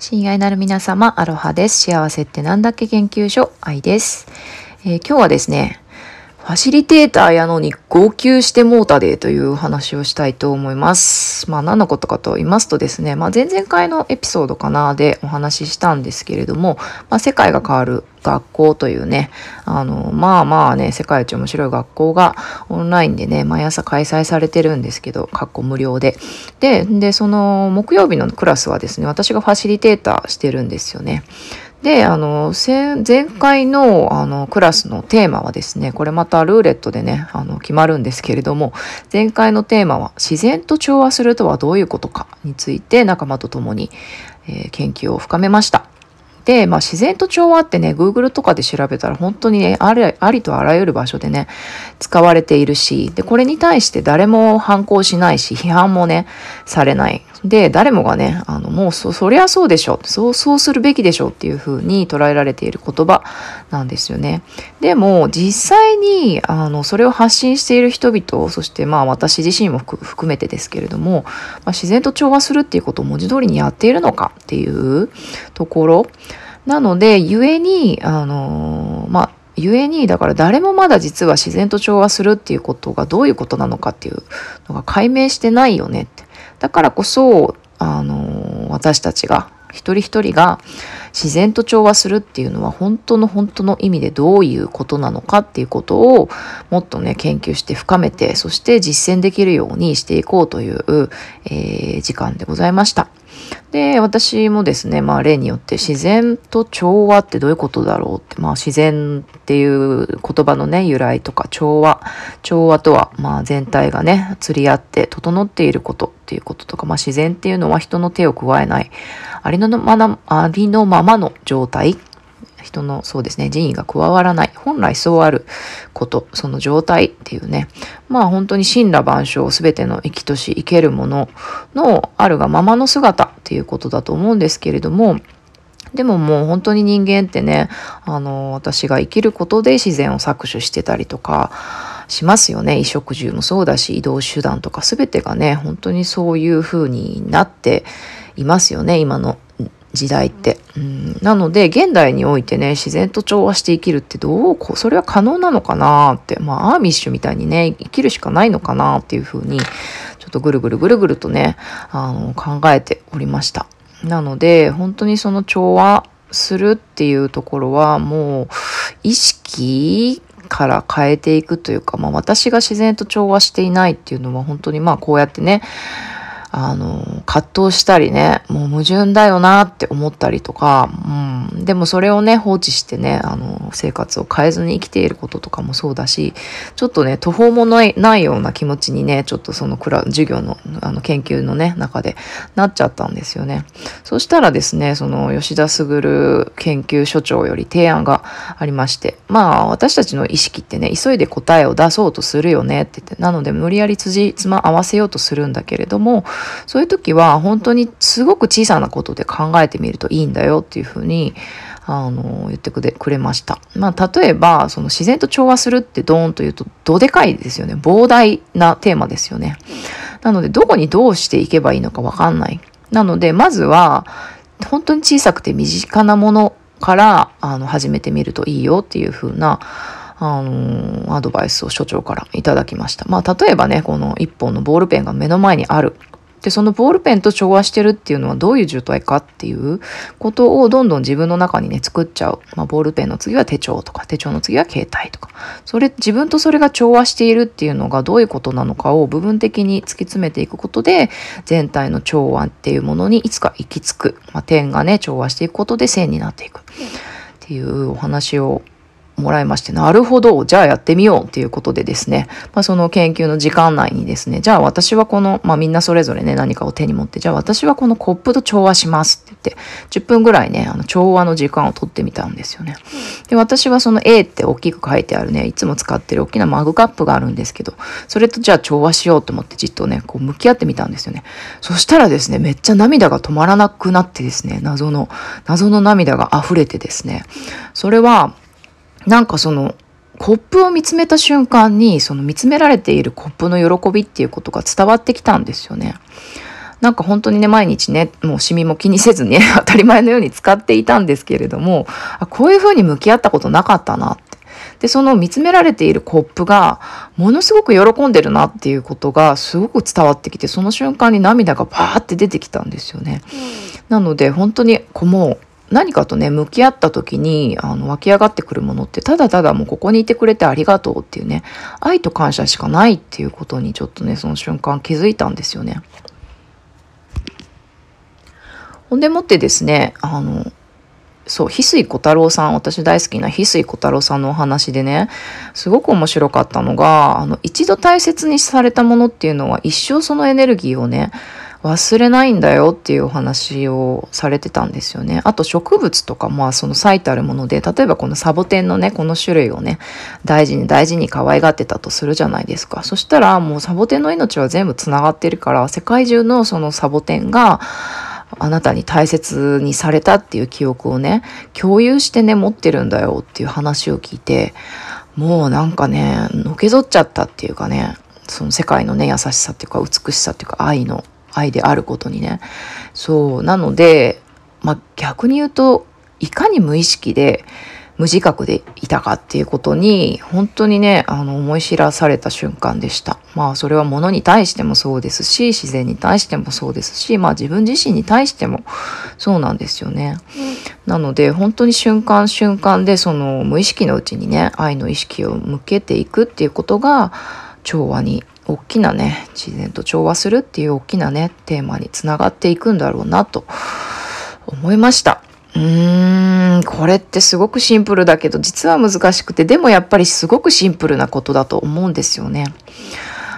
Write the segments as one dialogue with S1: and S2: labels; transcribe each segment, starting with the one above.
S1: 親愛なる皆様、アロハです。幸せってなんだっけ？研究所、愛です、えー、今日はですね、ファシリテーターやのに号泣してもうたでという話をしたいと思います。まあ何のことかと言いますとですね、まあ前々回のエピソードかなでお話ししたんですけれども、まあ世界が変わる学校というね、あの、まあまあね、世界一面白い学校がオンラインでね、毎朝開催されてるんですけど、かっこ無料で。で、で、その木曜日のクラスはですね、私がファシリテーターしてるんですよね。で、あの、前回のあのクラスのテーマはですね、これまたルーレットでね、あの決まるんですけれども、前回のテーマは自然と調和するとはどういうことかについて仲間と共に、えー、研究を深めました。で、まあ、自然と調和ってね、Google とかで調べたら本当にね、ありありとあらゆる場所でね、使われているし、で、これに対して誰も反抗しないし、批判もね、されない。で、誰もがね、あの、もうそ、そりゃそうでしょ。そう、そうするべきでしょっていうふうに捉えられている言葉なんですよね。でも、実際に、あの、それを発信している人々、そしてまあ私自身も含めてですけれども、まあ、自然と調和するっていうことを文字通りにやっているのかっていうところ、なので、故に、あのまあ、故に、だから誰もまだ実は自然と調和するっていうことがどういうことなのかっていうのが解明してないよねって。だからこそ、あの私たちが、一人一人が自然と調和するっていうのは本当の本当の意味でどういうことなのかっていうことをもっとね研究して深めてそして実践できるようにしていこうという、えー、時間でございました。で、私もですね、まあ例によって自然と調和ってどういうことだろうって、まあ自然っていう言葉のね、由来とか調和。調和とは、まあ全体がね、釣り合って整っていることっていうこととか、まあ自然っていうのは人の手を加えない、ありのままありのままの状態人のそうですね、人為が加わらない。本来そうあること、その状態っていうね。まあ本当に神羅万象、すべての生きとし生けるもののあるがままの姿っていうことだと思うんですけれども、でももう本当に人間ってね、あの、私が生きることで自然を搾取してたりとかしますよね。衣食住もそうだし、移動手段とか全てがね、本当にそういう風になっていますよね、今の時代って。うん、なので、現代においてね、自然と調和して生きるってどうこう、それは可能なのかなって、まあ、アーミッシュみたいにね、生きるしかないのかなっていうふうに、ちょっとぐるぐるぐるぐるとね、あの、考えておりました。なので、本当にその調和するっていうところは、もう、意識から変えていくというか、まあ私が自然と調和していないっていうのは本当にまあこうやってね、あの、葛藤したりね、もう矛盾だよなって思ったりとか、うん、でもそれをね、放置してね、あの、生活を変えずに生きていることとかもそうだし、ちょっとね、途方もないないような気持ちにね、ちょっとそのクラ授業の、あの、研究のね、中でなっちゃったんですよね。そしたらですね、その、吉田卓研究所長より提案がありまして、まあ、私たちの意識ってね、急いで答えを出そうとするよねって言って、なので無理やり辻褄合わせようとするんだけれども、そういう時は本当にすごく小さなことで考えてみるといいんだよっていうふうにあの言ってくれました。まあ、例えばその自然と調和するってドーンと言うとどでかいですよね膨大なテーマですよね。なのでどこにどうしていけばいいのかわかんない。なのでまずは本当に小さくて身近なものからあの始めてみるといいよっていう風なあのアドバイスを所長からいただきました。まあ、例えばね、この一本のボールペンが目の前にある。で、そのボールペンと調和してるっていうのはどういう状態かっていうことをどんどん自分の中にね、作っちゃう。まあ、ボールペンの次は手帳とか、手帳の次は携帯とか。それ、自分とそれが調和しているっていうのがどういうことなのかを部分的に突き詰めていくことで、全体の調和っていうものにいつか行き着く。まあ、点がね、調和していくことで線になっていく。っていうお話をもらいまして、なるほど、じゃあやってみようっていうことでですね、まあ、その研究の時間内にですね、じゃあ私はこの、まあみんなそれぞれね、何かを手に持って、じゃあ私はこのコップと調和しますって言って、10分ぐらいね、あの調和の時間を取ってみたんですよね。で、私はその A って大きく書いてあるね、いつも使ってる大きなマグカップがあるんですけど、それとじゃあ調和しようと思ってじっとね、こう向き合ってみたんですよね。そしたらですね、めっちゃ涙が止まらなくなってですね、謎の、謎の涙が溢れてですね、それは、なんかそのコップを見つめた瞬間にその見つめられているコップの喜びっていうことが伝わってきたんですよね。なんか本当にね、毎日ね、もうシミも気にせずに 当たり前のように使っていたんですけれども、あこういう風に向き合ったことなかったなって。で、その見つめられているコップが、ものすごく喜んでるなっていうことがすごく伝わってきて、その瞬間に涙がバーって出てきたんですよね。なので、本当に、こうもう、何かとね、向き合った時に、あの、湧き上がってくるものって、ただただもうここにいてくれてありがとうっていうね、愛と感謝しかないっていうことにちょっとね、その瞬間気づいたんですよね。ほんでもってですね、あの、そう、翡翠小太郎さん、私大好きな翡翠小太郎さんのお話でね、すごく面白かったのが、あの、一度大切にされたものっていうのは一生そのエネルギーをね、忘れないんだよっていうお話をされてたんですよね。あと植物とか、まあその最たるもので、例えばこのサボテンのね、この種類をね、大事に大事に可愛がってたとするじゃないですか。そしたらもうサボテンの命は全部つながってるから、世界中のそのサボテンが、あなたに大切にされたっていう記憶をね、共有してね、持ってるんだよっていう話を聞いて、もうなんかね、のけぞっちゃったっていうかね、その世界のね、優しさっていうか美しさっていうか愛の愛であることにね。そう。なので、まあ、逆に言うと、いかに無意識で、無自覚でいたかっていうことに、本当にね、あの、思い知らされた瞬間でした。まあ、それは物に対してもそうですし、自然に対してもそうですし、まあ、自分自身に対してもそうなんですよね。なので、本当に瞬間瞬間で、その、無意識のうちにね、愛の意識を向けていくっていうことが、調和に大きなね自然と調和するっていう大きなねテーマにつながっていくんだろうなと思いましたうーんこれってすごくシンプルだけど実は難しくてでもやっぱりすごくシンプルなことだと思うんですよね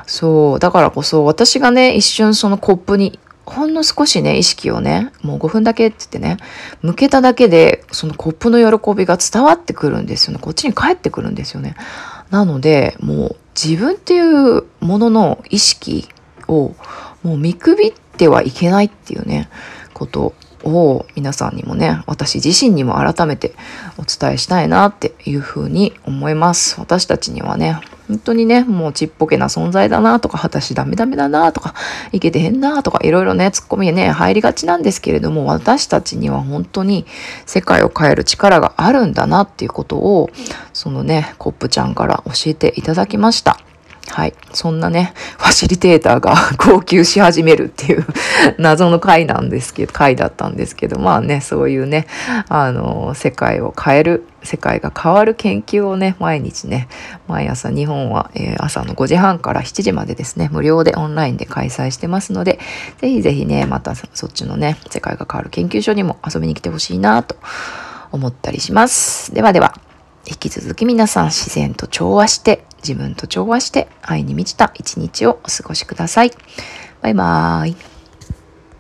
S1: そうだからこそ私がね一瞬そのコップにほんの少しね、意識をね、もう5分だけって言ってね、向けただけで、そのコップの喜びが伝わってくるんですよね。こっちに帰ってくるんですよね。なので、もう自分っていうものの意識をもう見くびってはいけないっていうね、ことを皆さんにもね、私自身にも改めてお伝えしたいなっていうふうに思います。私たちにはね、本当にね、もうちっぽけな存在だなとか、私ダメダメだなとか、いけてへんなとか、いろいろね、ツッコミね、入りがちなんですけれども、私たちには本当に世界を変える力があるんだなっていうことを、そのね、コップちゃんから教えていただきました。はい。そんなね、ファシリテーターが 号泣し始めるっていう 謎の回なんですけど、回だったんですけど、まあね、そういうね、あの、世界を変える、世界が変わる研究をね、毎日ね、毎朝日本は、えー、朝の5時半から7時までですね、無料でオンラインで開催してますので、ぜひぜひね、またそっちのね、世界が変わる研究所にも遊びに来てほしいなと思ったりします。ではでは。引き続き皆さん自然と調和して、自分と調和して愛に満ちた一日をお過ごしください。バイバーイ。